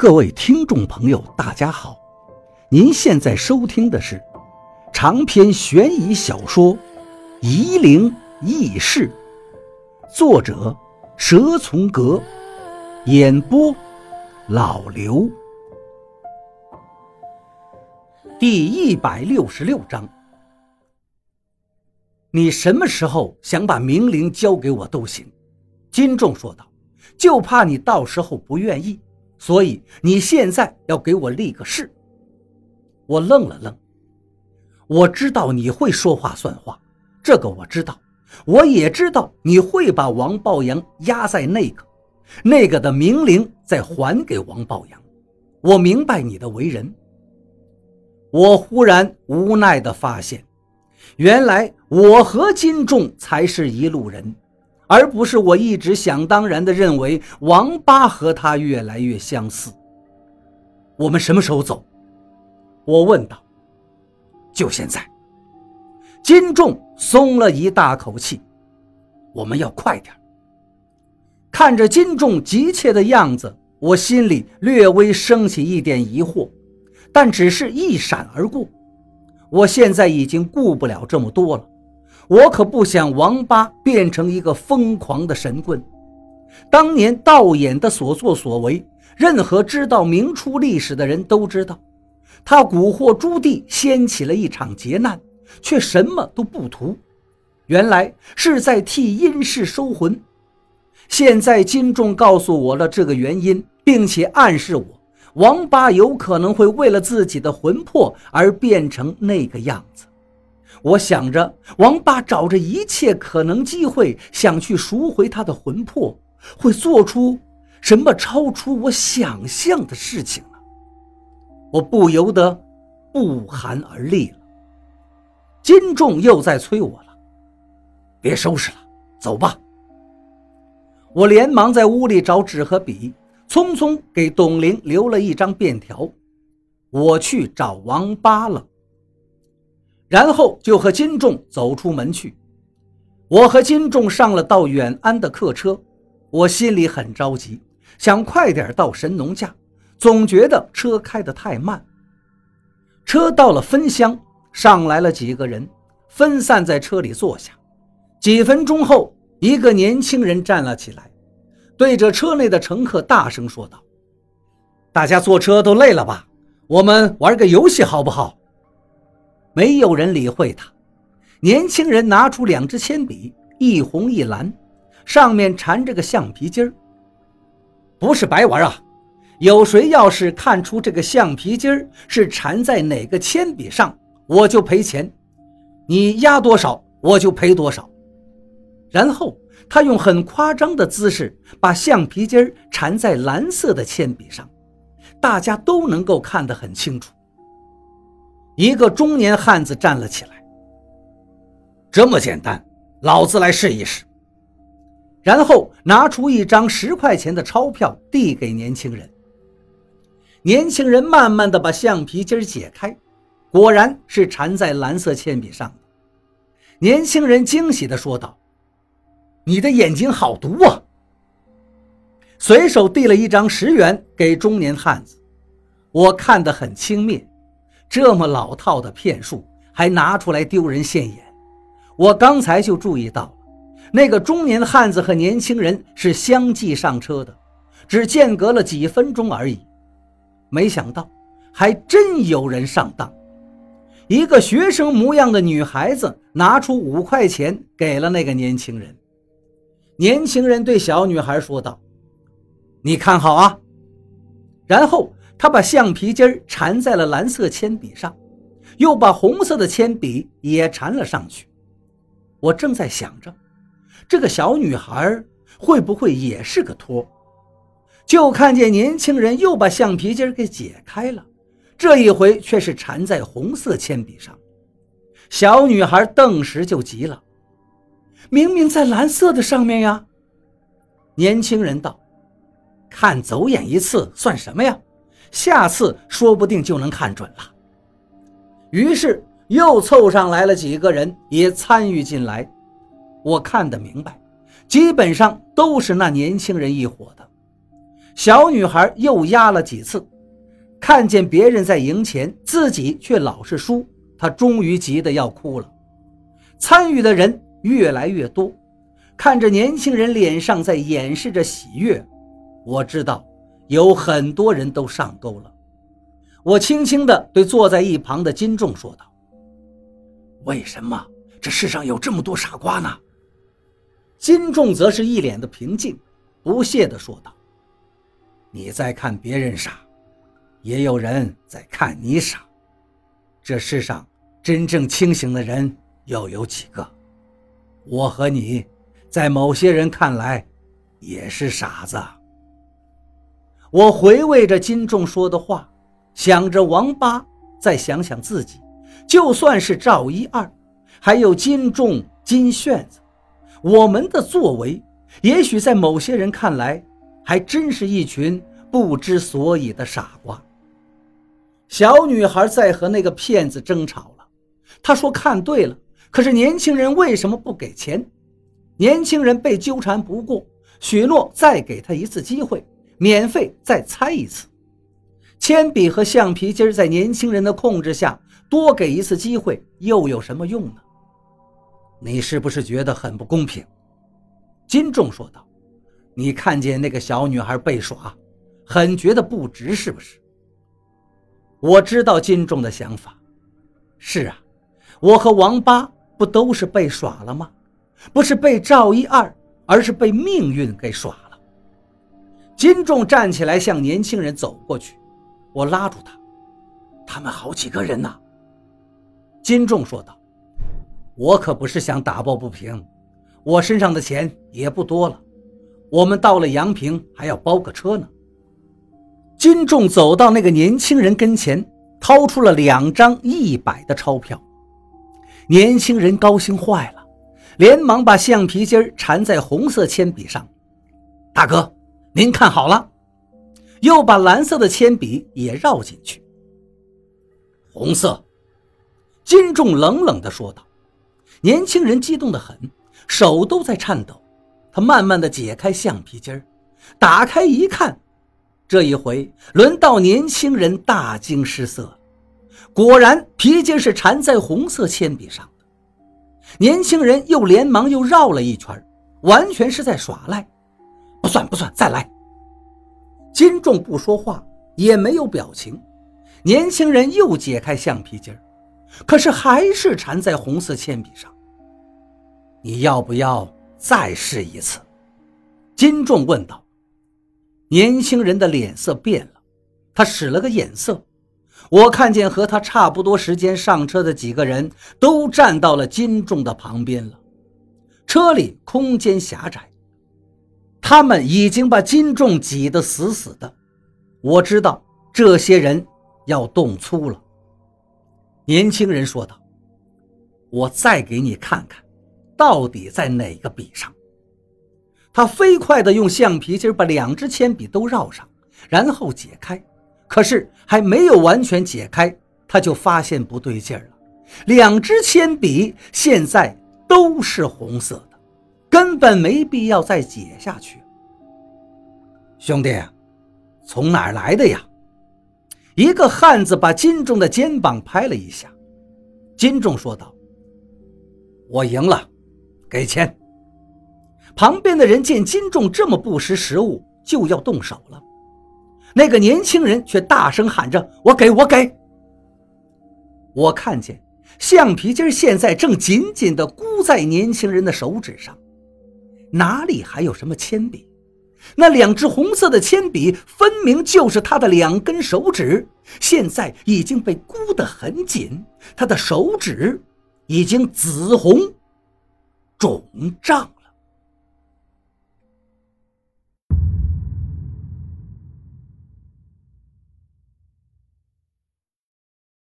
各位听众朋友，大家好！您现在收听的是长篇悬疑小说《夷陵轶事》，作者蛇从阁，演播老刘。第一百六十六章，你什么时候想把明灵交给我都行。金仲说道：“就怕你到时候不愿意。”所以你现在要给我立个誓。我愣了愣，我知道你会说话算话，这个我知道，我也知道你会把王抱阳压在那个、那个的明灵再还给王抱阳。我明白你的为人。我忽然无奈地发现，原来我和金仲才是一路人。而不是我一直想当然地认为王八和他越来越相似。我们什么时候走？我问道。就现在。金仲松了一大口气。我们要快点。看着金仲急切的样子，我心里略微升起一点疑惑，但只是一闪而过。我现在已经顾不了这么多了。我可不想王八变成一个疯狂的神棍。当年道衍的所作所为，任何知道明初历史的人都知道。他蛊惑朱棣，掀起了一场劫难，却什么都不图，原来是在替阴氏收魂。现在金仲告诉我了这个原因，并且暗示我，王八有可能会为了自己的魂魄而变成那个样子。我想着，王八找着一切可能机会想去赎回他的魂魄，会做出什么超出我想象的事情呢？我不由得不寒而栗了。金仲又在催我了，别收拾了，走吧。我连忙在屋里找纸和笔，匆匆给董玲留了一张便条，我去找王八了。然后就和金仲走出门去。我和金仲上了到远安的客车，我心里很着急，想快点到神农架，总觉得车开得太慢。车到了分乡，上来了几个人，分散在车里坐下。几分钟后，一个年轻人站了起来，对着车内的乘客大声说道：“大家坐车都累了吧？我们玩个游戏好不好？”没有人理会他。年轻人拿出两支铅笔，一红一蓝，上面缠着个橡皮筋儿。不是白玩啊！有谁要是看出这个橡皮筋儿是缠在哪个铅笔上，我就赔钱。你压多少，我就赔多少。然后他用很夸张的姿势把橡皮筋儿缠在蓝色的铅笔上，大家都能够看得很清楚。一个中年汉子站了起来。这么简单，老子来试一试。然后拿出一张十块钱的钞票递给年轻人。年轻人慢慢的把橡皮筋解开，果然是缠在蓝色铅笔上的。年轻人惊喜的说道：“你的眼睛好毒啊！”随手递了一张十元给中年汉子，我看得很轻蔑。这么老套的骗术还拿出来丢人现眼，我刚才就注意到了，那个中年汉子和年轻人是相继上车的，只间隔了几分钟而已。没想到还真有人上当，一个学生模样的女孩子拿出五块钱给了那个年轻人。年轻人对小女孩说道：“你看好啊。”然后。他把橡皮筋缠在了蓝色铅笔上，又把红色的铅笔也缠了上去。我正在想着，这个小女孩会不会也是个托？就看见年轻人又把橡皮筋给解开了，这一回却是缠在红色铅笔上。小女孩顿时就急了：“明明在蓝色的上面呀！”年轻人道：“看走眼一次算什么呀？”下次说不定就能看准了。于是又凑上来了几个人，也参与进来。我看得明白，基本上都是那年轻人一伙的。小女孩又压了几次，看见别人在赢钱，自己却老是输，她终于急得要哭了。参与的人越来越多，看着年轻人脸上在掩饰着喜悦，我知道有很多人都上钩了。我轻轻地对坐在一旁的金仲说道：“为什么这世上有这么多傻瓜呢？”金仲则是一脸的平静，不屑地说道。你在看别人傻，也有人在看你傻。这世上真正清醒的人又有几个？我和你，在某些人看来，也是傻子。我回味着金仲说的话，想着王八，再想想自己，就算是赵一二，还有金仲、金炫子，我们的作为，也许在某些人看来。还真是一群不知所以的傻瓜。小女孩在和那个骗子争吵了，她说看对了，可是年轻人为什么不给钱？年轻人被纠缠不过，许诺再给他一次机会，免费再猜一次。铅笔和橡皮筋在年轻人的控制下，多给一次机会又有什么用呢？你是不是觉得很不公平？金仲说道。你看见那个小女孩被耍，很觉得不值，是不是？我知道金仲的想法。是啊，我和王八不都是被耍了吗？不是被赵一二，而是被命运给耍了。金仲站起来向年轻人走过去，我拉住他。他们好几个人呢。金仲说道：“我可不是想打抱不平，我身上的钱也不多了。”我们到了阳平，还要包个车呢。金仲走到那个年轻人跟前，掏出了两张一百的钞票。年轻人高兴坏了，连忙把橡皮筋缠在红色铅笔上。大哥，您看好了，又把蓝色的铅笔也绕进去。红色，金仲冷冷地说道。年轻人激动得很，手都在颤抖。他慢慢的解开橡皮筋儿，打开一看，这一回轮到年轻人大惊失色。果然，皮筋是缠在红色铅笔上的。年轻人又连忙又绕了一圈，完全是在耍赖。不算不算，再来。金仲不说话，也没有表情。年轻人又解开橡皮筋儿，可是还是缠在红色铅笔上。你要不要？再试一次，金仲问道。年轻人的脸色变了，他使了个眼色。我看见和他差不多时间上车的几个人都站到了金仲的旁边了。车里空间狭窄，他们已经把金仲挤得死死的。我知道这些人要动粗了。年轻人说道：“我再给你看看。”到底在哪个笔上？他飞快地用橡皮筋把两支铅笔都绕上，然后解开。可是还没有完全解开，他就发现不对劲了。两支铅笔现在都是红色，根本没必要再解下去。兄弟，从哪儿来的呀？一个汉子把金仲的肩膀拍了一下。金仲说道：“我赢了。”给钱。旁边的人见金仲这么不识时务，就要动手了。那个年轻人却大声喊着：“我给我给！”我看见橡皮筋现在正紧紧地箍在年轻人的手指上，哪里还有什么铅笔？那两支红色的铅笔分明就是他的两根手指，现在已经被箍得很紧，他的手指已经紫红。肿胀。